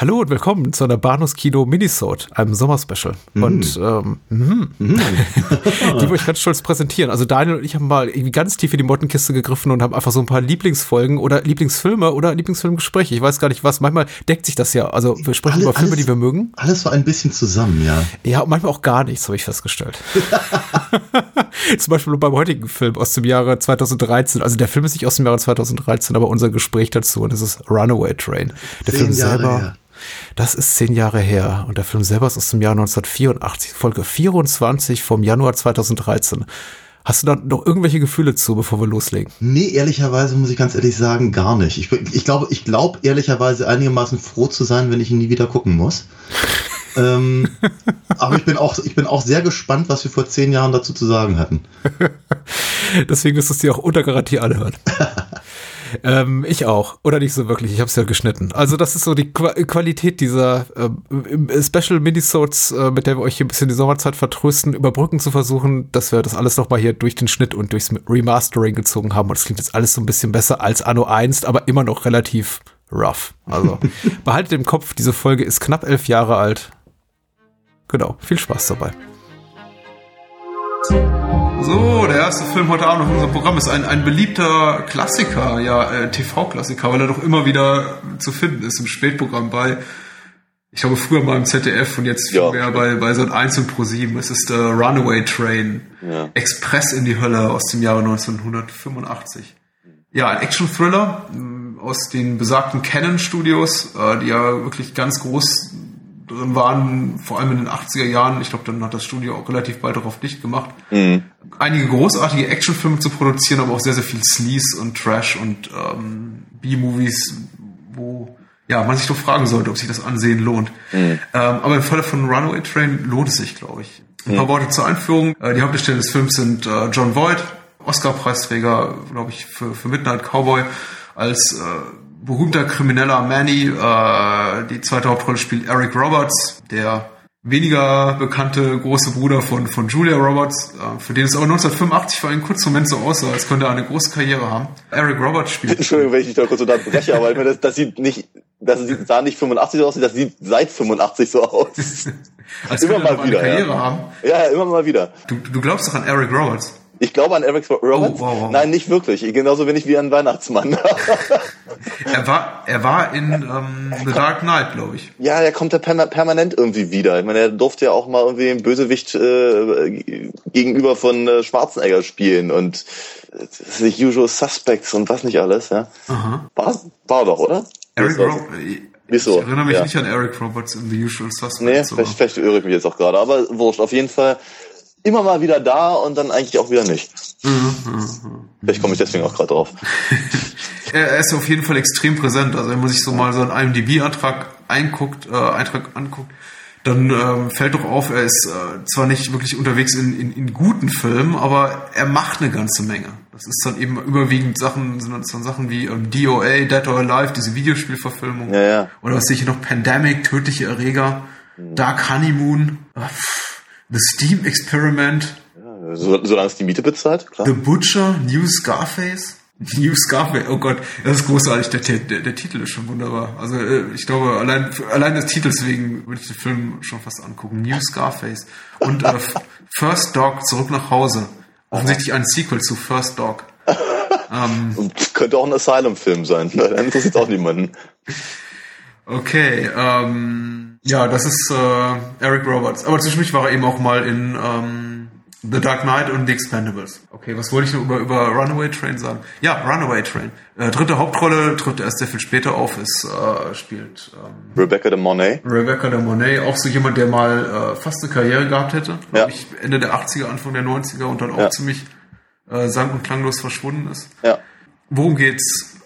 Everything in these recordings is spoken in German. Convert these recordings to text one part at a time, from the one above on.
Hallo und willkommen zu einer Bahnhofskino Minisode, einem Sommerspecial. Mm. Und ähm, mm. Mm. die wollte ich ganz stolz präsentieren. Also Daniel und ich haben mal irgendwie ganz tief in die Mottenkiste gegriffen und haben einfach so ein paar Lieblingsfolgen oder Lieblingsfilme oder Lieblingsfilmgespräche. Ich weiß gar nicht was. Manchmal deckt sich das ja. Also wir sprechen alles, über Filme, alles, die wir mögen. Alles so ein bisschen zusammen, ja. Ja, und manchmal auch gar nichts, habe ich festgestellt. Zum Beispiel beim heutigen Film aus dem Jahre 2013. Also der Film ist nicht aus dem Jahre 2013, aber unser Gespräch dazu und das ist Runaway Train. Der Film selber. Her. Das ist zehn Jahre her und der Film selber ist aus dem Jahr 1984, Folge 24 vom Januar 2013. Hast du da noch irgendwelche Gefühle zu, bevor wir loslegen? Nee, ehrlicherweise muss ich ganz ehrlich sagen, gar nicht. Ich, ich glaube, ich glaube ehrlicherweise einigermaßen froh zu sein, wenn ich ihn nie wieder gucken muss. ähm, aber ich bin, auch, ich bin auch sehr gespannt, was wir vor zehn Jahren dazu zu sagen hatten. Deswegen ist es dir auch unter Garantie anhören. Ähm, ich auch. Oder nicht so wirklich. Ich habe es ja geschnitten. Also das ist so die Qu Qualität dieser äh, Special Minisodes, äh, mit der wir euch hier ein bisschen die Sommerzeit vertrösten, überbrücken zu versuchen, dass wir das alles nochmal hier durch den Schnitt und durchs Remastering gezogen haben. Und es klingt jetzt alles so ein bisschen besser als Anno 1, aber immer noch relativ rough. Also behaltet im Kopf, diese Folge ist knapp elf Jahre alt. Genau. Viel Spaß dabei. So, der erste Film heute Abend auf unserem Programm ist ein, ein beliebter Klassiker, ja, äh, TV-Klassiker, weil er doch immer wieder zu finden ist im Spätprogramm bei, ich glaube früher mal im ZDF und jetzt ja. mehr bei, bei so 1 und Pro 7. Es ist der Runaway Train, ja. Express in die Hölle aus dem Jahre 1985. Ja, ein Action-Thriller mm, aus den besagten Canon Studios, äh, die ja wirklich ganz groß waren, vor allem in den 80er Jahren. Ich glaube, dann hat das Studio auch relativ bald darauf dicht gemacht. Mhm. Einige großartige Actionfilme zu produzieren, aber auch sehr, sehr viel Sleaze und Trash und ähm, B-Movies, wo ja, man sich doch fragen sollte, ob sich das Ansehen lohnt. Mhm. Ähm, aber im Falle von Runaway Train lohnt es sich, glaube ich. Ein paar mhm. Worte zur Einführung. Äh, die Hauptdarsteller des Films sind äh, John Voight, Oscar-Preisträger, glaube ich, für, für Midnight Cowboy, als äh, berühmter krimineller Manny. Äh, die zweite Hauptrolle spielt Eric Roberts, der weniger bekannte große Bruder von, von Julia Roberts, äh, für den es auch 1985 für einen kurzen Moment so aussah, als könnte er eine große Karriere haben. Eric Roberts spielt. Entschuldigung, wenn ich dich da kurz unterbreche, aber ich meine, das, das sieht nicht, das sieht, sah nicht 85 so aus, das sieht seit 85 so aus. als immer mal wieder. Karriere ja. haben. Ja, immer mal wieder. Du, du glaubst doch an Eric Roberts. Ich glaube an Eric Roberts. Oh, wow, wow. Nein, nicht wirklich. Genauso wenig wie an Weihnachtsmann. er war, er war in ähm, The Dark Knight, glaube ich. Ja, er kommt ja permanent irgendwie wieder. Ich meine, er durfte ja auch mal irgendwie den Bösewicht äh, gegenüber von äh, Schwarzenegger spielen und äh, The Usual Suspects und was nicht alles. Ja. Aha. War, war doch, oder? Eric Roberts. Wieso? Ich erinnere mich ja. nicht an Eric Roberts in The Usual Suspects. Nee, vielleicht, vielleicht irre ich mich jetzt auch gerade, aber wurscht. Auf jeden Fall immer mal wieder da und dann eigentlich auch wieder nicht. Vielleicht komme ich deswegen auch gerade drauf. er ist auf jeden Fall extrem präsent. Also wenn man sich so mal so einen IMDb-Antrag einguckt, äh, Eintrag anguckt, dann ähm, fällt doch auf, er ist äh, zwar nicht wirklich unterwegs in, in, in guten Filmen, aber er macht eine ganze Menge. Das ist dann eben überwiegend Sachen, sind dann Sachen wie ähm, DOA, Dead or Alive, diese Videospielverfilmung. Ja, ja. Oder was sehe ich noch? Pandemic, tödliche Erreger, mhm. Dark Honeymoon. Äh, The Steam Experiment. Ja, so, solange es die Miete bezahlt, klar. The Butcher, New Scarface. New Scarface, oh Gott, das ist großartig, der, der, der Titel ist schon wunderbar. Also äh, ich glaube, allein, allein des Titels wegen würde ich den Film schon fast angucken. New Scarface. Und äh, First Dog, zurück nach Hause. Offensichtlich ein Sequel zu First Dog. Ähm, könnte auch ein Asylum-Film sein, dann interessiert auch niemanden. Okay, ähm, ja, das ist äh, Eric Roberts. Aber zwischendurch war er eben auch mal in ähm, The Dark Knight und The Expendables. Okay, was wollte ich noch über, über Runaway Train sagen? Ja, Runaway Train. Äh, dritte Hauptrolle tritt erst sehr viel später auf. Es äh, spielt ähm, Rebecca de Monet. Rebecca de Monet, auch so jemand, der mal äh, fast eine Karriere gehabt hätte. Ja. Ich, Ende der 80er, Anfang der 90er und dann auch ja. ziemlich äh, sang- und klanglos verschwunden ist. Ja. Worum geht's?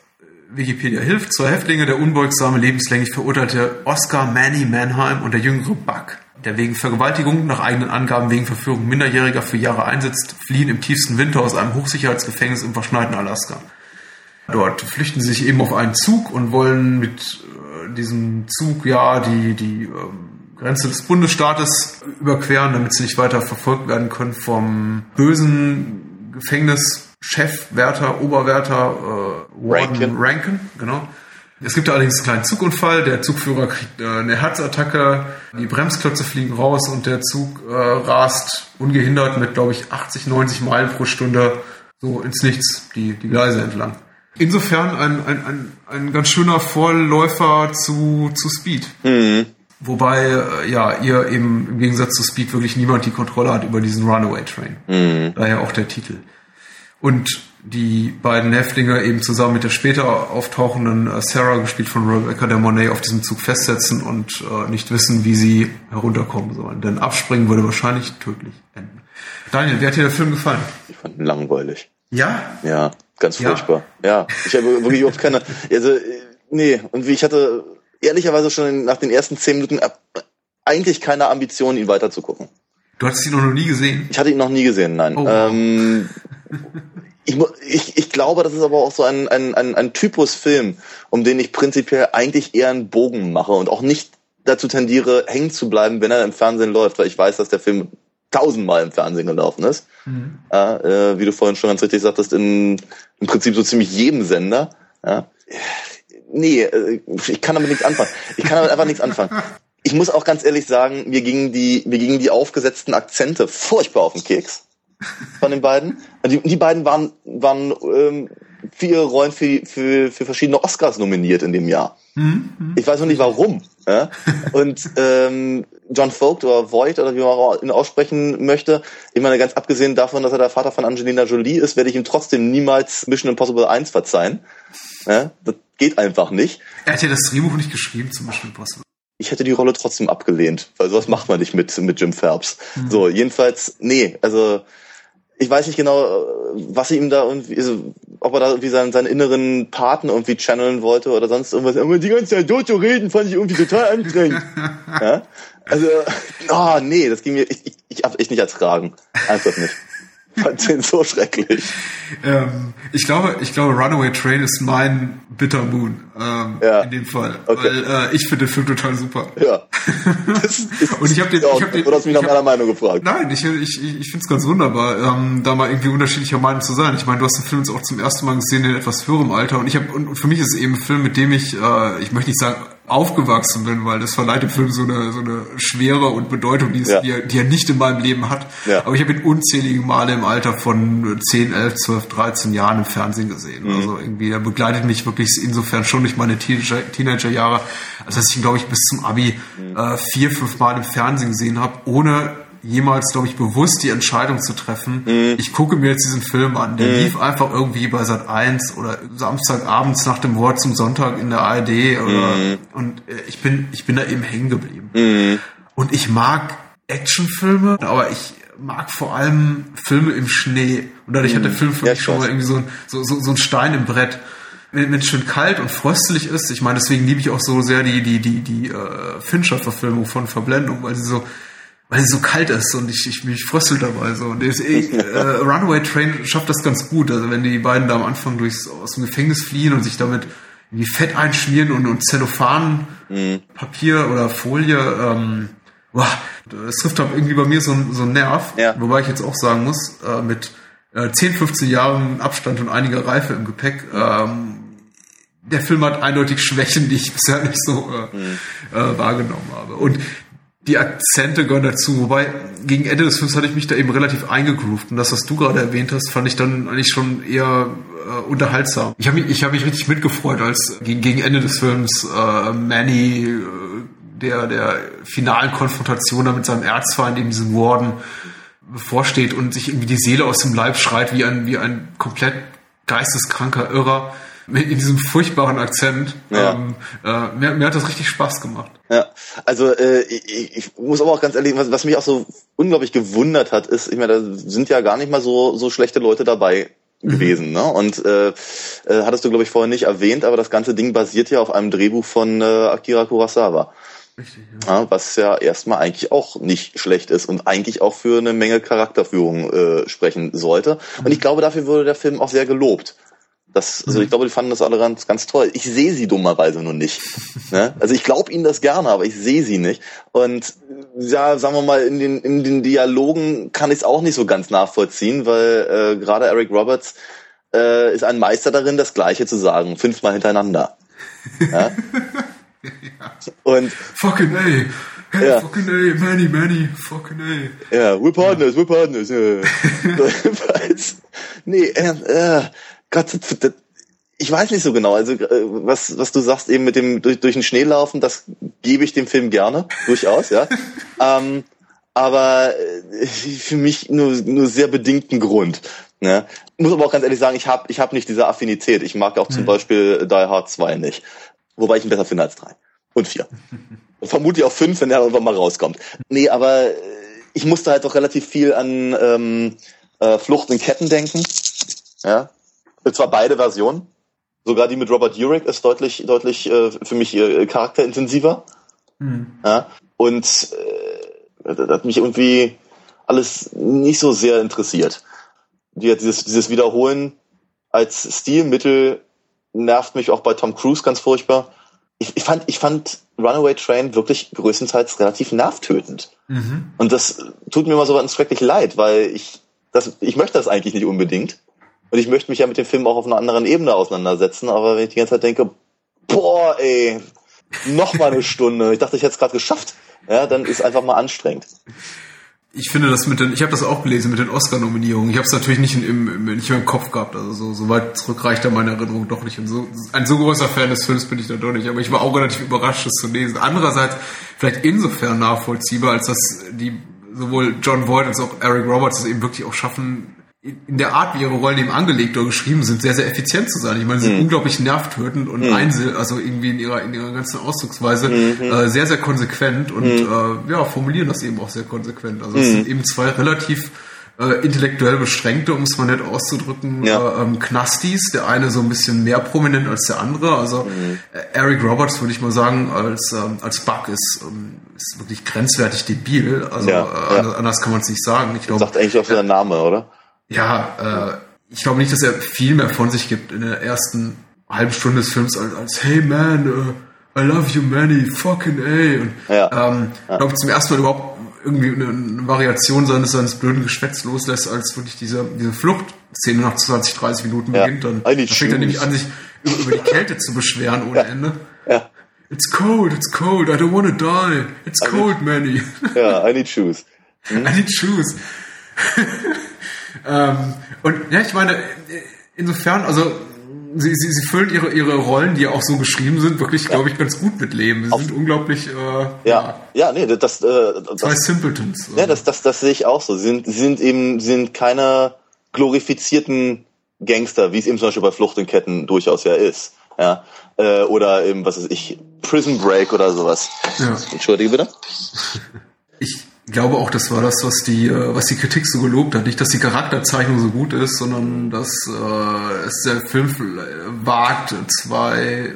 Wikipedia hilft, zwei Häftlinge, der unbeugsame, lebenslänglich verurteilte Oscar Manny Mannheim und der jüngere Buck, der wegen Vergewaltigung, nach eigenen Angaben wegen Verführung Minderjähriger für Jahre einsetzt, fliehen im tiefsten Winter aus einem Hochsicherheitsgefängnis im verschneiten Alaska. Dort flüchten sie sich eben auf einen Zug und wollen mit äh, diesem Zug ja die, die ähm, Grenze des Bundesstaates überqueren, damit sie nicht weiter verfolgt werden können vom bösen Gefängnis Chefwärter, Oberwärter äh, Rankin. Rankin, genau, Es gibt allerdings einen kleinen Zugunfall. Der Zugführer kriegt äh, eine Herzattacke, die Bremsklötze fliegen raus und der Zug äh, rast ungehindert mit, glaube ich, 80, 90 Meilen pro Stunde so ins Nichts, die, die Gleise entlang. Insofern ein, ein, ein, ein ganz schöner Vorläufer zu, zu Speed. Mhm. Wobei, äh, ja, ihr eben im Gegensatz zu Speed wirklich niemand die Kontrolle hat über diesen Runaway Train. Mhm. Daher auch der Titel. Und die beiden Häftlinge eben zusammen mit der später auftauchenden äh, Sarah, gespielt von Rebecca de Monet, auf diesem Zug festsetzen und äh, nicht wissen, wie sie herunterkommen sollen. Denn abspringen würde wahrscheinlich tödlich enden. Daniel, wie hat dir der Film gefallen? Ich fand ihn langweilig. Ja? Ja, ganz Ja. furchtbar. Ja, ich habe wirklich überhaupt keine. Also, äh, nee, und wie ich hatte ehrlicherweise schon nach den ersten zehn Minuten eigentlich keine Ambition, ihn weiterzugucken. Du hattest ihn noch nie gesehen. Ich hatte ihn noch nie gesehen, nein. Oh. Ähm, ich, ich, ich glaube, das ist aber auch so ein, ein, ein, ein Typus Film, um den ich prinzipiell eigentlich eher einen Bogen mache und auch nicht dazu tendiere, hängen zu bleiben, wenn er im Fernsehen läuft, weil ich weiß, dass der Film tausendmal im Fernsehen gelaufen ist. Ja, äh, wie du vorhin schon ganz richtig sagtest, in, im Prinzip so ziemlich jedem Sender. Ja. Nee, äh, ich kann damit nichts anfangen. Ich kann damit einfach nichts anfangen. Ich muss auch ganz ehrlich sagen, mir gingen die, mir gingen die aufgesetzten Akzente furchtbar auf den Keks von den beiden. Die, die beiden waren, waren ähm, für ihre Rollen für, für, für verschiedene Oscars nominiert in dem Jahr. Ich weiß noch nicht warum. Ja? Und ähm, John Vogt oder Voigt oder wie man ihn aussprechen möchte, ich meine, ganz abgesehen davon, dass er der Vater von Angelina Jolie ist, werde ich ihm trotzdem niemals Mission Impossible 1 verzeihen. Ja? Das geht einfach nicht. Er hat ja das Drehbuch nicht geschrieben, zum Beispiel Impossible. Ich hätte die Rolle trotzdem abgelehnt, weil sowas macht man nicht mit, mit Jim Phelps. So, jedenfalls, nee, also ich weiß nicht genau, was sie ihm da irgendwie, also, ob er da irgendwie seinen, seinen inneren Paten irgendwie channeln wollte oder sonst irgendwas. Aber die ganze Zeit zu reden, fand ich irgendwie total anstrengend. ja? Also, oh nee, das ging mir, ich, ich, ich hab's echt nicht ertragen. Einfach nicht. Fand den so schrecklich. Ähm, ich glaube, ich glaube, Runaway Train ist mein Bitter Moon ähm, Ja. in dem Fall, Okay. weil äh, ich finde den Film total super. Ja. Und ich habe den, ich hab den, du hast mich ich nach meiner Meinung gefragt. Nein, ich, ich, ich, finde es ganz wunderbar, ähm, da mal irgendwie unterschiedlicher Meinung zu sein. Ich meine, du hast den Film jetzt auch zum ersten Mal gesehen in etwas höherem Alter und ich habe und für mich ist es eben ein Film, mit dem ich, äh, ich möchte nicht sagen aufgewachsen bin, weil das verleiht dem Film so eine so eine Schwere und Bedeutung, die, es, Ja. die, er, die er nicht in meinem Leben hat. Ja. Aber ich habe ihn unzählige Male im Alter von 10, 11, 12, 13 Jahren im Fernsehen gesehen. Mhm. Also irgendwie, er begleitet mich wirklich insofern schon durch meine Teenager, Teenagerjahre, als dass ich ihn, glaube ich, bis zum Abi Mhm. äh, vier, fünf Mal im Fernsehen gesehen habe, ohne jemals, glaube ich, bewusst die Entscheidung zu treffen. Mhm. Ich gucke mir jetzt diesen Film an. Der lief einfach irgendwie bei Sat 1 oder Samstagabends nach dem Wort zum Sonntag in der ARD oder, Mhm. und äh, ich bin, ich bin da eben hängen geblieben. Und ich mag Actionfilme, aber ich mag vor allem Filme im Schnee. Und dadurch hat der Film für Mhm. Ja, mich ich schon mal irgendwie so, ein- so, so, so ein Stein im Brett. Wenn wenn es schön kalt und fröstlich ist, ich meine, deswegen liebe ich auch so sehr die, die, die, die äh, Fincher-Verfilmung von Verblendung, weil sie so, weil sie so kalt ist und ich, ich mich fröstel dabei so. Und deswegen, äh, Runaway Train schafft das ganz gut. Also wenn die beiden da am Anfang durchs aus dem Gefängnis fliehen und sich damit irgendwie Fett einschmieren und, und Zellophan, Papier oder Folie, ähm, boah, das trifft halt irgendwie bei mir so, so einen Nerv. Ja. Wobei ich jetzt auch sagen muss, äh, mit äh, 10, 15 Jahren Abstand und einiger Reife im Gepäck, ähm, der Film hat eindeutig Schwächen, die ich bisher nicht so äh, äh, wahrgenommen habe. Und die Akzente gehören dazu, wobei gegen Ende des Films hatte ich mich da eben relativ eingegroovt. Und das, was du gerade erwähnt hast, fand ich dann eigentlich schon eher äh, unterhaltsam. Ich habe mich, ich hab mich richtig mitgefreut, als gegen, gegen Ende des Films äh, Manny äh, der, der finalen Konfrontation da mit seinem Erzfeind, eben diesem Warden, bevorsteht und sich irgendwie die Seele aus dem Leib schreit, wie ein, wie ein komplett geisteskranker Irrer in diesem furchtbaren Akzent. Ja. Ähm, äh, mir, mir hat das richtig Spaß gemacht. Ja, also äh, ich, ich muss aber auch ganz ehrlich, was, was mich auch so unglaublich gewundert hat, ist, ich meine, da sind ja gar nicht mal so so schlechte Leute dabei gewesen, ne? Und äh, äh, hattest du glaube ich vorher nicht erwähnt, aber das ganze Ding basiert ja auf einem Drehbuch von äh, Akira Kurosawa. Richtig, ja. Ja, was ja erstmal eigentlich auch nicht schlecht ist und eigentlich auch für eine Menge Charakterführung äh, sprechen sollte. Und ich glaube, dafür wurde der Film auch sehr gelobt. Das, also ich glaube, die fanden das alle ganz, ganz toll. Ich sehe sie dummerweise nur nicht. ne? Also ich glaube ihnen das gerne, aber ich sehe sie nicht. Und ja, sagen wir mal, in den, in den Dialogen kann ich es auch nicht so ganz nachvollziehen, weil äh, gerade Eric Roberts äh, ist ein Meister darin, das Gleiche zu sagen, fünfmal hintereinander. Ja? Und Fucking A. Hey, Ja. fucking A, many, many, fucking A. Ja, we're partners, we're partners. Ja. Jedenfalls. nee, äh, äh, Gott, ich weiß nicht so genau. Also äh, was, was du sagst eben mit dem durch, durch den Schnee laufen, das gebe ich dem Film gerne, durchaus, ja. ähm, aber äh, für mich nur, nur sehr bedingten Grund. Ne? Muss aber auch ganz ehrlich sagen, ich habe ich hab nicht diese Affinität. Ich mag auch zum Beispiel Die Hard 2 nicht. Wobei ich ihn besser finde als 3 und 4. Und vermutlich auch 5, wenn er irgendwann mal rauskommt. Nee, aber äh, ich musste halt doch relativ viel an ähm, äh, Flucht in Ketten denken. Ja. Und zwar beide Versionen. Sogar die mit Robert Urich ist deutlich, deutlich äh, für mich äh, charakterintensiver. Ja. Und äh, das hat mich irgendwie alles nicht so sehr interessiert. Die, dieses, dieses Wiederholen als Stilmittel nervt mich auch bei Tom Cruise ganz furchtbar. Ich, ich, fand, ich fand Runaway Train wirklich größtenteils relativ nervtötend. Und das tut mir immer so schrecklich leid, weil ich, das, ich möchte das eigentlich nicht unbedingt. Und ich möchte mich ja mit dem Film auch auf einer anderen Ebene auseinandersetzen, aber wenn ich die ganze Zeit denke, boah, ey, noch mal eine Stunde, ich dachte, ich hätte es gerade geschafft, ja, dann ist einfach mal anstrengend. Ich finde das mit den, ich habe das auch gelesen mit den Oscar-Nominierungen. Ich habe es natürlich nicht, in, im, nicht mehr im Kopf gehabt, also so, so weit zurück reicht da meine Erinnerung doch nicht. Und so, ein so großer Fan des Films bin ich dann doch nicht, aber ich war auch relativ überrascht, das zu lesen. Andererseits vielleicht insofern nachvollziehbar, als dass die sowohl John Voight als auch Eric Roberts es eben wirklich auch schaffen, in der Art, wie ihre Rollen eben angelegt oder geschrieben sind, sehr, sehr effizient zu sein. Ich meine, sie sind unglaublich nervtötend und einzel, also irgendwie in ihrer, in ihrer ganzen Ausdrucksweise äh, sehr, sehr konsequent und äh, ja, formulieren das eben auch sehr konsequent. Also es sind eben zwei relativ äh, intellektuell beschränkte, um es mal nett auszudrücken, Ja. äh, ähm, Knastis. Der eine so ein bisschen mehr prominent als der andere. Also äh, Eric Roberts, würde ich mal sagen, als, ähm, als Buck ist, ähm, ist wirklich grenzwertig debil. Also Ja, äh, ja. anders- anders kann man es nicht sagen. Ich glaube, Sagt eigentlich auch der Name, oder? Ja, äh, ich glaube nicht, dass er viel mehr von sich gibt in der ersten halben Stunde des Films als, als Hey man, uh, I love you Manny, fucking A. Und Ja. ähm, ich glaube zum ersten Mal überhaupt irgendwie eine, eine Variation seines, seines blöden Geschwätz loslässt, als wirklich diese, diese Fluchtszene nach 20, 30 Minuten Ja. beginnt. Dann, I dann need fängt er nämlich an, sich über, über die Kälte zu beschweren ohne Ende. Ja, It's cold, it's cold, I don't wanna die. It's cold, Manny. ja, I need shoes. I need shoes. ähm, und ja, ich meine, insofern, also sie, sie, sie füllen ihre, ihre Rollen, die ja auch so geschrieben sind, wirklich, glaube ich, ganz gut mit Leben. Sie sind unglaublich äh, Ja, ja, nee, das, äh, zwei das, Simpletons. ja, das, das, das sehe ich auch so. Sie sind, sie sind eben, sind keine glorifizierten Gangster, wie es eben zum Beispiel bei Flucht in Ketten durchaus ja ist. Ja, äh, oder eben, was weiß ich, Prison Break oder sowas. Ja. Entschuldige bitte. Ich glaube auch, das war das, was die, äh, was die Kritik so gelobt hat. Nicht, dass die Charakterzeichnung so gut ist, sondern dass äh, es der Film wagt, zwei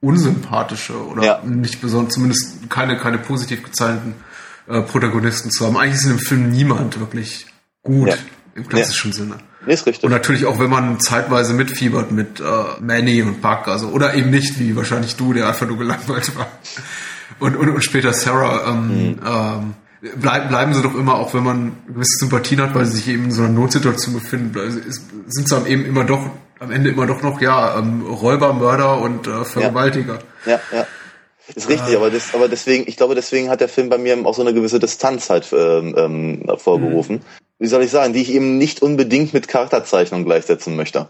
unsympathische oder Ja. nicht besonders, zumindest keine, keine positiv gezeichneten äh, Protagonisten zu haben. Eigentlich ist in dem Film niemand wirklich gut Ja. im klassischen Sinne. Nee, ist richtig. Und natürlich auch, wenn man zeitweise mitfiebert mit äh, Manny und Buck, also oder eben nicht, wie wahrscheinlich du, der einfach nur gelangweilt war. Und, und, und später Sarah, ähm, ähm, bleib, bleiben sie doch immer, auch wenn man gewisse Sympathien hat, weil sie sich eben in so einer Notsituation befinden, sind sie am eben immer doch, am Ende immer doch noch, ja, ähm, Räuber, Mörder und äh, Vergewaltiger. Ja, ja. Ist richtig, aber, das, aber deswegen, ich glaube, deswegen hat der Film bei mir auch so eine gewisse Distanz halt ähm, ähm, hervorgerufen. Wie soll ich sagen, die ich eben nicht unbedingt mit Charakterzeichnung gleichsetzen möchte.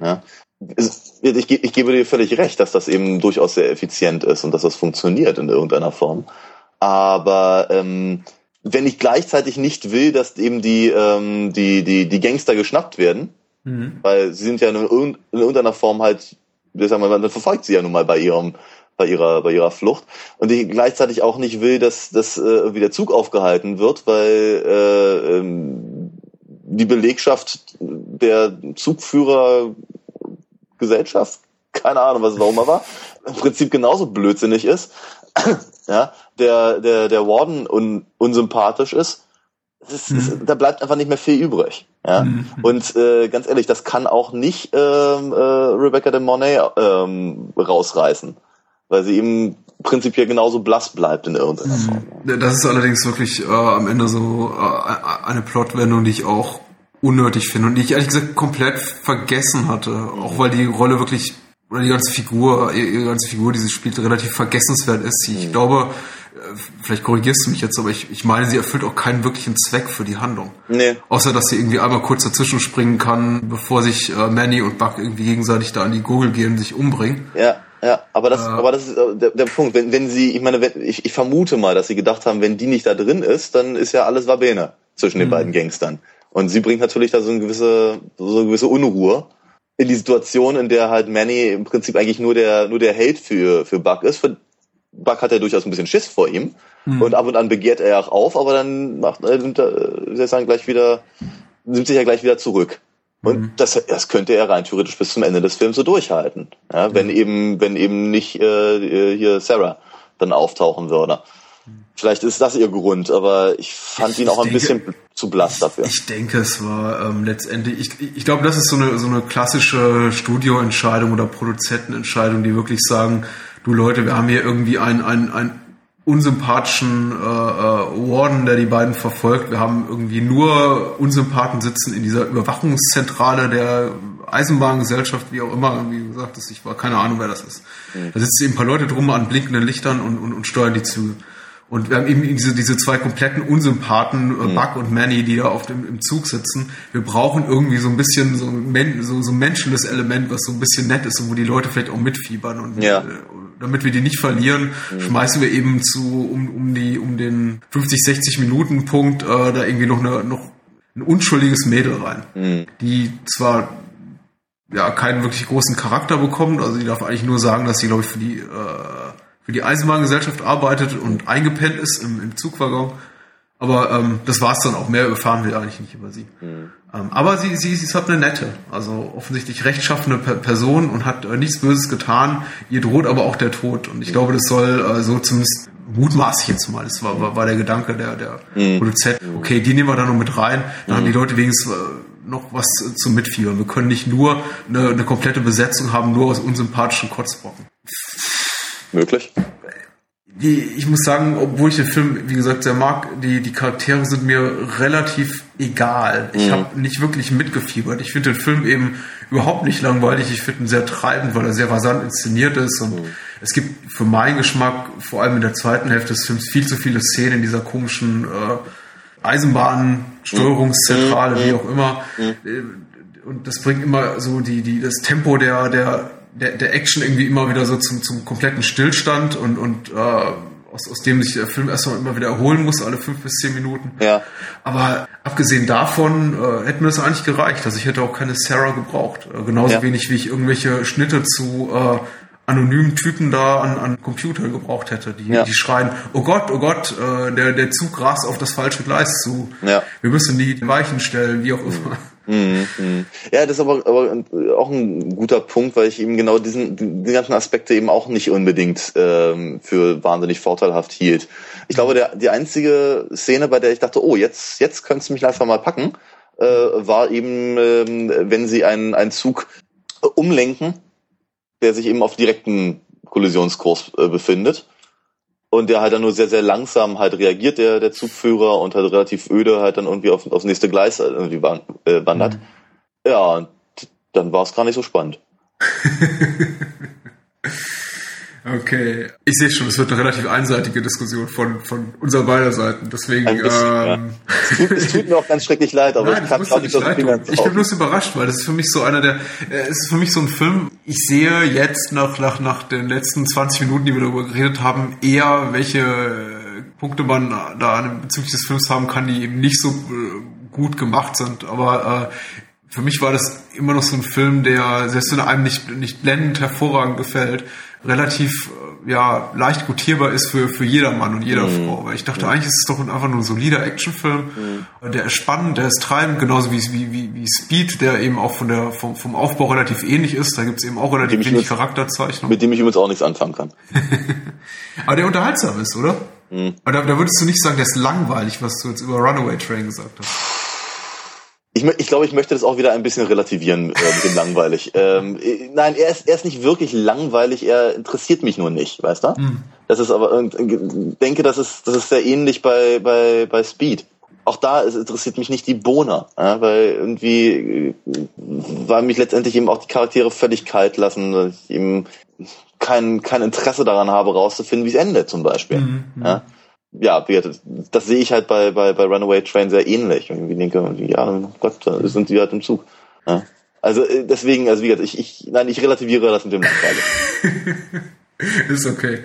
Ja. Es- Ich, ich gebe dir völlig recht, dass das eben durchaus sehr effizient ist und dass das funktioniert in irgendeiner Form. Aber ähm, wenn ich gleichzeitig nicht will, dass eben die, ähm, die, die, die Gangster geschnappt werden, weil sie sind ja in, in irgendeiner Form halt, wie sagen wir mal, man verfolgt sie ja nun mal bei ihrem, bei ihrer, bei ihrer Flucht. Und ich gleichzeitig auch nicht will, dass, dass äh, irgendwie der Zug aufgehalten wird, weil äh, ähm, die Belegschaft der Zugführer Gesellschaft, keine Ahnung, was es auch immer war, im Prinzip genauso blödsinnig ist, ja, der, der, der Warden un, unsympathisch ist, es ist, es, da bleibt einfach nicht mehr viel übrig. Ja? Und äh, ganz ehrlich, das kann auch nicht ähm, äh, Rebecca de Monet ähm, rausreißen, weil sie eben prinzipiell genauso blass bleibt in irgendeiner Form. Das ist allerdings wirklich äh, am Ende so äh, eine Plotwendung, die ich auch unnötig finde und die ich ehrlich gesagt komplett vergessen hatte. Auch weil die Rolle wirklich oder die ganze Figur, ihre ganze Figur, die sie spielt, relativ vergessenswert ist. Ich mhm. glaube, vielleicht korrigierst du mich jetzt, aber ich, ich meine, sie erfüllt auch keinen wirklichen Zweck für die Handlung. Nee. Außer, dass sie irgendwie einmal kurz dazwischen springen kann, bevor sich äh, Manny und Buck irgendwie gegenseitig da an die Gurgel gehen und sich umbringen. Ja, ja, aber das, äh, aber das ist äh, der, der Punkt. Wenn, wenn sie, ich meine, wenn, ich, ich vermute mal, dass sie gedacht haben, wenn die nicht da drin ist, dann ist ja alles Wabene zwischen den mhm. beiden Gangstern. Und sie bringt natürlich da so eine gewisse, so eine gewisse Unruhe in die Situation, in der halt Manny im Prinzip eigentlich nur der, nur der Held für, für Buck ist. Für Buck hat ja durchaus ein bisschen Schiss vor ihm. Mhm. Und ab und an begehrt er auch auf, aber dann macht, äh, nimmt er, ich sagen, gleich wieder, nimmt sich ja gleich wieder zurück. Und mhm. das, das könnte er rein theoretisch bis zum Ende des Films so durchhalten. Ja, wenn mhm. eben, wenn eben nicht äh, hier Sarah dann auftauchen würde. Vielleicht ist das ihr Grund, aber ich fand ich, ihn auch ein denke, bisschen zu blass dafür. Ich denke, es war ähm, letztendlich, ich, ich glaube, das ist so eine, so eine klassische Studioentscheidung oder Produzentenentscheidung, die wirklich sagen, du Leute, wir haben hier irgendwie einen, einen, einen unsympathischen äh, äh, Warden, der die beiden verfolgt. Wir haben irgendwie nur Unsympathen sitzen in dieser Überwachungszentrale der Eisenbahngesellschaft, wie auch immer, wie gesagt, ich war keine Ahnung, wer das ist. Mhm. Da sitzen eben ein paar Leute drum an blinkenden Lichtern und, und, und steuern die Züge. Und wir haben eben diese, diese zwei kompletten Unsympathen, äh, mhm. Buck und Manny, die da auf dem im Zug sitzen. Wir brauchen irgendwie so ein bisschen so ein, so, so ein menschliches Element, was so ein bisschen nett ist und wo die Leute vielleicht auch mitfiebern. Und ja. äh, damit wir die nicht verlieren, schmeißen wir eben zu um, um die um den 50, 60 Minuten Punkt äh, da irgendwie noch eine noch ein unschuldiges Mädel rein, mhm. die zwar ja keinen wirklich großen Charakter bekommt, also die darf eigentlich nur sagen, dass sie glaube ich für die äh, für die Eisenbahngesellschaft arbeitet und eingepennt ist im, im Zugwaggon. Aber ähm, das war's dann auch. Mehr erfahren wir eigentlich nicht über sie. Mhm. Ähm, aber sie, sie, sie ist halt eine nette, also offensichtlich rechtschaffene Person und hat äh, nichts Böses getan. Ihr droht aber auch der Tod. Und ich mhm. glaube, das soll äh, so zumindest mutmaße ich jetzt mal. Das war, war, war der Gedanke der, der mhm. Produzent. Okay, die nehmen wir da noch mit rein. Dann haben die Leute wenigstens äh, noch was zum Mitfiebern. Wir können nicht nur eine, eine komplette Besetzung haben, nur aus unsympathischen Kotzbrocken möglich. Ich muss sagen, obwohl ich den Film, wie gesagt, sehr mag, die, die Charaktere sind mir relativ egal. Ich mhm. habe nicht wirklich mitgefiebert. Ich finde den Film eben überhaupt nicht langweilig. Ich finde ihn sehr treibend, weil er sehr rasant inszeniert ist. Und mhm. es gibt für meinen Geschmack, vor allem in der zweiten Hälfte des Films, viel zu viele Szenen in dieser komischen äh, Eisenbahnsteuerungszentrale, mhm. wie auch immer. Mhm. Äh, und das bringt immer so die, die, das Tempo der, der der, der Action irgendwie immer wieder so zum, zum kompletten Stillstand und, und äh, aus, aus dem sich der Film erstmal immer wieder erholen muss, alle fünf bis zehn Minuten. Ja. Aber abgesehen davon äh, hätte mir das eigentlich gereicht. Also ich hätte auch keine Sarah gebraucht. Äh, genauso ja. wenig wie ich irgendwelche Schnitte zu äh, anonymen Typen da an, an Computer gebraucht hätte, die, ja. die schreien, oh Gott, oh Gott, äh, der, der Zug rast auf das falsche Gleis zu. Ja. Wir müssen die Weichen stellen, wie auch immer. Mhm, mhm. Ja, das ist aber, aber auch ein guter Punkt, weil ich eben genau diesen die ganzen Aspekte eben auch nicht unbedingt ähm, für wahnsinnig vorteilhaft hielt. Ich glaube, der, die einzige Szene, bei der ich dachte, oh, jetzt, jetzt könntest du mich einfach mal packen, äh, war eben, ähm, wenn sie einen, einen Zug umlenken, der sich eben auf direkten Kollisionskurs äh, befindet und der halt dann nur sehr, sehr langsam halt reagiert, der, der Zugführer, und halt relativ öde halt dann irgendwie auf, aufs nächste Gleis irgendwie äh, wandert. Mhm. Ja, und dann war es gar nicht so spannend. Okay, ich sehe schon, es wird eine relativ einseitige Diskussion von, von unserer beider Seiten. Deswegen. Bisschen, ähm, ja. es, tut, es, tut, mir auch ganz schrecklich leid, aber Nein, ich kann auch nicht so Ich bin bloß überrascht, weil das ist für mich so einer der. Äh, es ist für mich so ein Film. Ich sehe jetzt nach, nach, nach den letzten 20 Minuten, die wir darüber geredet haben, eher welche Punkte man da bezüglich des Films haben kann, die eben nicht so äh, gut gemacht sind. Aber äh, für mich war das immer noch so ein Film, der, selbst wenn einem nicht, nicht blendend hervorragend gefällt, relativ äh, ja leicht gutierbar ist für für jedermann und jeder mhm. Frau. Weil ich dachte, mhm. eigentlich ist es doch einfach nur ein solider Actionfilm. Mhm. Der ist spannend, der ist treibend, genauso wie, wie, wie Speed, der eben auch von der vom, vom Aufbau relativ ähnlich ist. Da gibt es eben auch relativ wenig übrigens, Charakterzeichnung. Mit dem ich übrigens auch nichts anfangen kann. Aber der unterhaltsam ist, oder? Mhm. Aber da, da würdest du nicht sagen, der ist langweilig, was du jetzt über Runaway Train gesagt hast. Ich, ich glaube, ich möchte das auch wieder ein bisschen relativieren äh, mit dem langweilig. Ähm, äh, nein, er ist, er ist nicht wirklich langweilig, er interessiert mich nur nicht, weißt du? Mhm. Das ist aber, ich denke, das ist, das ist sehr ähnlich bei, bei, bei Speed. auch da es interessiert mich nicht die Bohne, ja, weil irgendwie, äh, weil mich letztendlich eben auch die Charaktere völlig kalt lassen, dass ich eben kein, kein Interesse daran habe, rauszufinden, wie es endet zum Beispiel. Mhm. Ja, ja wie, das, das sehe ich halt bei, bei, bei Runaway Train sehr ähnlich. Und ich denke, ja, Gott, da sind sie halt im Zug. Ja. Also äh, deswegen, also wie gesagt, ich, ich, nein, ich relativiere das mit dem Nachteile. Ist okay.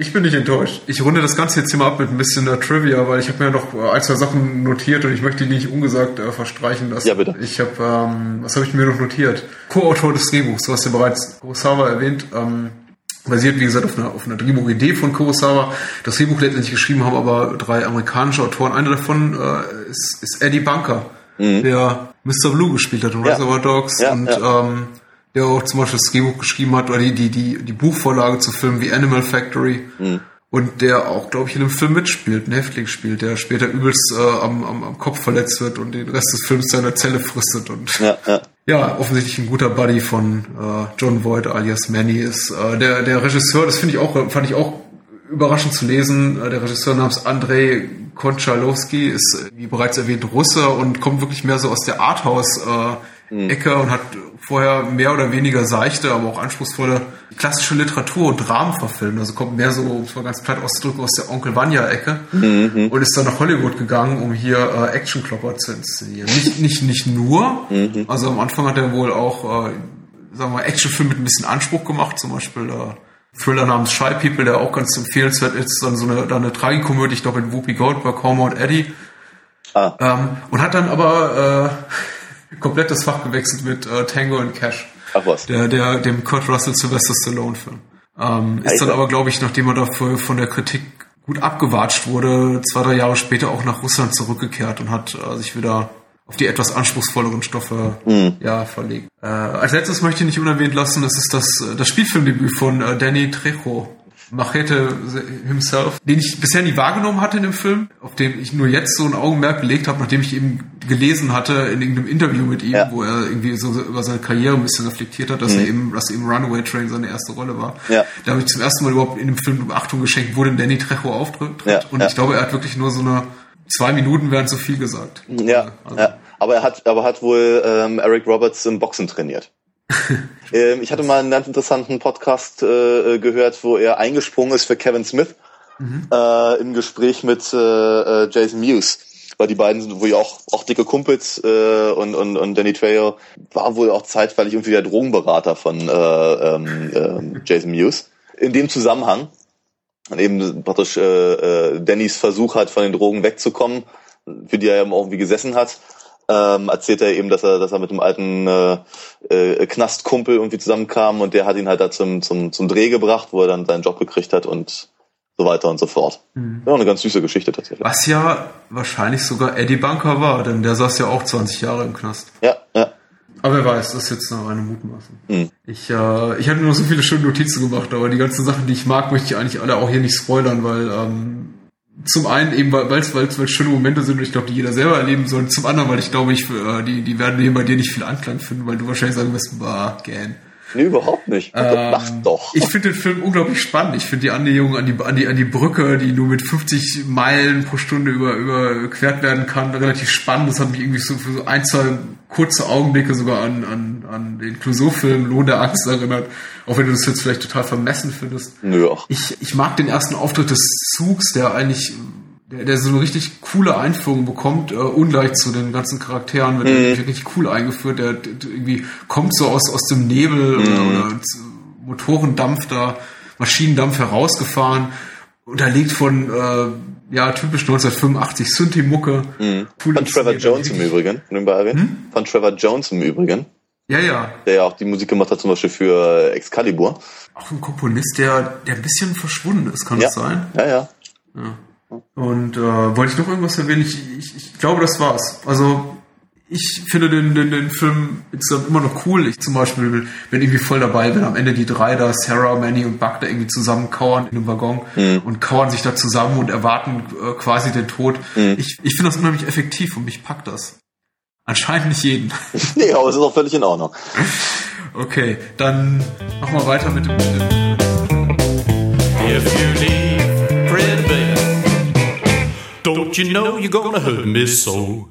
Ich bin nicht enttäuscht. Ich runde das Ganze jetzt hier mal ab mit ein bisschen äh, Trivia, weil ich habe mir noch äh, ein, zwei Sachen notiert und ich möchte die nicht ungesagt äh, verstreichen lassen. Ja, bitte. Ich habe, ähm, was habe ich mir noch notiert? Co-Autor des Drehbuchs, du hast ja bereits Kurosawa erwähnt, ähm, basiert wie gesagt auf einer, auf einer Drehbuchidee von Kurosawa. Das Drehbuch letztendlich geschrieben haben aber drei amerikanische Autoren. Einer davon äh, ist, ist Eddie Bunker, der Mr. Blue gespielt hat in Mhm. Ja. Reservoir Dogs Ja, und ja. Ähm, der auch zum Beispiel das Drehbuch geschrieben hat oder die, die, die, die Buchvorlage zu Filmen wie Animal Factory Mhm. und der auch, glaube ich, in einem Film mitspielt, einen Häftling spielt, der später übelst äh, am, am, am Kopf verletzt wird und den Rest des Films seiner Zelle fristet und Ja, ja. Ja, offensichtlich ein guter Buddy von äh, John Voight alias Manny ist. Äh, der, der Regisseur, das finde ich auch, fand ich auch überraschend zu lesen. Äh, der Regisseur namens Andrei Konchalowski ist, äh, wie bereits erwähnt, Russe und kommt wirklich mehr so aus der Arthouse-Ecke und hat vorher mehr oder weniger seichte, aber auch anspruchsvolle klassische Literatur und Dramen verfilmt. Also kommt mehr so, um es mal ganz platt auszudrücken, aus der Onkel Vanya-Ecke und ist dann nach Hollywood gegangen, um hier äh, Actionklopper zu inszenieren. Nicht, nicht, nicht nur, also am Anfang hat er wohl auch, äh, sagen wir mal, Actionfilme mit ein bisschen Anspruch gemacht, zum Beispiel äh, Thriller namens Shy People, der auch ganz empfehlenswert ist, dann so eine, dann eine Tragikomödie, ich glaube mit Whoopi Goldberg, Homer und Eddie. Ah. Ähm, und hat dann aber äh, komplett das Fach gewechselt mit äh, Tango und Cash. Ach was. Der, der, dem Kurt Russell Sylvester Stallone Film. Ähm, ist dann Alter. aber, glaube ich, nachdem er dafür von der Kritik gut abgewatscht wurde, zwei, drei Jahre später auch nach Russland zurückgekehrt und hat äh, sich wieder auf die etwas anspruchsvolleren Stoffe ja, verlegt. Äh, als letztes möchte ich nicht unerwähnt lassen, das ist das, äh, das Spielfilmdebüt von äh, Danny Trejo. Machete himself, den ich bisher nie wahrgenommen hatte in dem Film, auf den ich nur jetzt so ein Augenmerk gelegt habe, nachdem ich eben gelesen hatte in irgendeinem Interview mit ihm, Ja. wo er irgendwie so über seine Karriere ein bisschen reflektiert hat, dass er eben, dass eben Runaway Train seine erste Rolle war. Ja. Da habe ich zum ersten Mal überhaupt in dem Film Beachtung geschenkt, wo denn Danny Trejo auftritt. Ja, und ich glaube, er hat wirklich nur so eine zwei Minuten während so viel gesagt. Ja, Also, ja. Aber er hat, aber hat wohl ähm, Eric Roberts im Boxen trainiert. Ähm, ich hatte mal einen ganz interessanten Podcast äh, gehört, wo er eingesprungen ist für Kevin Smith äh, im Gespräch mit äh, äh, Jason Mewes. Weil die beiden sind wohl auch, auch dicke Kumpels äh, und, und, und Danny Trejo war wohl auch zeitweilig irgendwie der Drogenberater von äh, ähm, ähm, Jason Mewes. In dem Zusammenhang und eben praktisch äh, äh, Dannys Versuch hat, von den Drogen wegzukommen, für die er eben auch irgendwie gesessen hat, ähm, erzählt er eben, dass er, dass er mit einem alten äh, äh, Knastkumpel irgendwie zusammenkam und der hat ihn halt da zum, zum, zum Dreh gebracht, wo er dann seinen Job gekriegt hat und so weiter und so fort. Ja, eine ganz süße Geschichte tatsächlich. Was ja wahrscheinlich sogar Eddie Bunker war, denn der saß ja auch 20 Jahre im Knast. Ja, ja. Aber wer weiß, das ist jetzt noch eine Mutmaßung. Hm. Ich, äh, ich hatte nur so viele schöne Notizen gemacht, aber die ganzen Sachen, die ich mag, möchte ich eigentlich alle auch hier nicht spoilern, weil ähm, zum einen eben, weil es weil es schöne Momente sind und ich glaube, die jeder selber erleben soll. Zum anderen, weil ich glaube, ich, äh, die, die werden hier bei dir nicht viel Anklang finden, weil du wahrscheinlich sagen wirst, bah, gern. Nee, überhaupt nicht. Ähm, Mach doch. Ich finde den Film unglaublich spannend. Ich finde die Annäherung an die, an, die, an die Brücke, die nur mit 50 Meilen pro Stunde über, überquert werden kann, relativ spannend. Das hat mich irgendwie so für so ein, zwei kurze Augenblicke sogar an, an, an den Clouseau-Film Lohn der Angst erinnert. Auch wenn du das jetzt vielleicht total vermessen findest. Nö. Ich, ich mag den ersten Auftritt des Zugs, der eigentlich, der, der so eine richtig coole Einführung bekommt, äh, ungleich zu den ganzen Charakteren, wird der richtig cool eingeführt, der, der irgendwie kommt so aus, aus dem Nebel oder, oder z- Motorendampf da, Maschinendampf herausgefahren, unterlegt von, äh, ja, typisch 1985 Synthi-Mucke. Cool Von Trevor Jones im Übrigen, nebenbei erwähnt. Von Trevor Jones im Übrigen, Ja, ja. der ja auch die Musik gemacht hat, zum Beispiel für Excalibur. Auch ein Komponist, der, der ein bisschen verschwunden ist, kann Ja. das sein? Ja, ja. Und äh, wollte ich noch irgendwas erwähnen? Ich, ich, ich glaube, das war's. Also ich finde den, den, den Film insgesamt immer noch cool. Ich zum Beispiel bin irgendwie voll dabei, wenn am Ende die drei da, Sarah, Manny und Buck, da irgendwie zusammen kauern in einem Waggon und kauern sich da zusammen und erwarten äh, quasi den Tod. Ich, ich finde das unheimlich effektiv und mich packt das. Anscheinend nicht jeden. Nee, aber es ist auch völlig in Ordnung. Okay, dann machen wir weiter mit dem. If you leave don't Don't you know you're gonna hurt me so?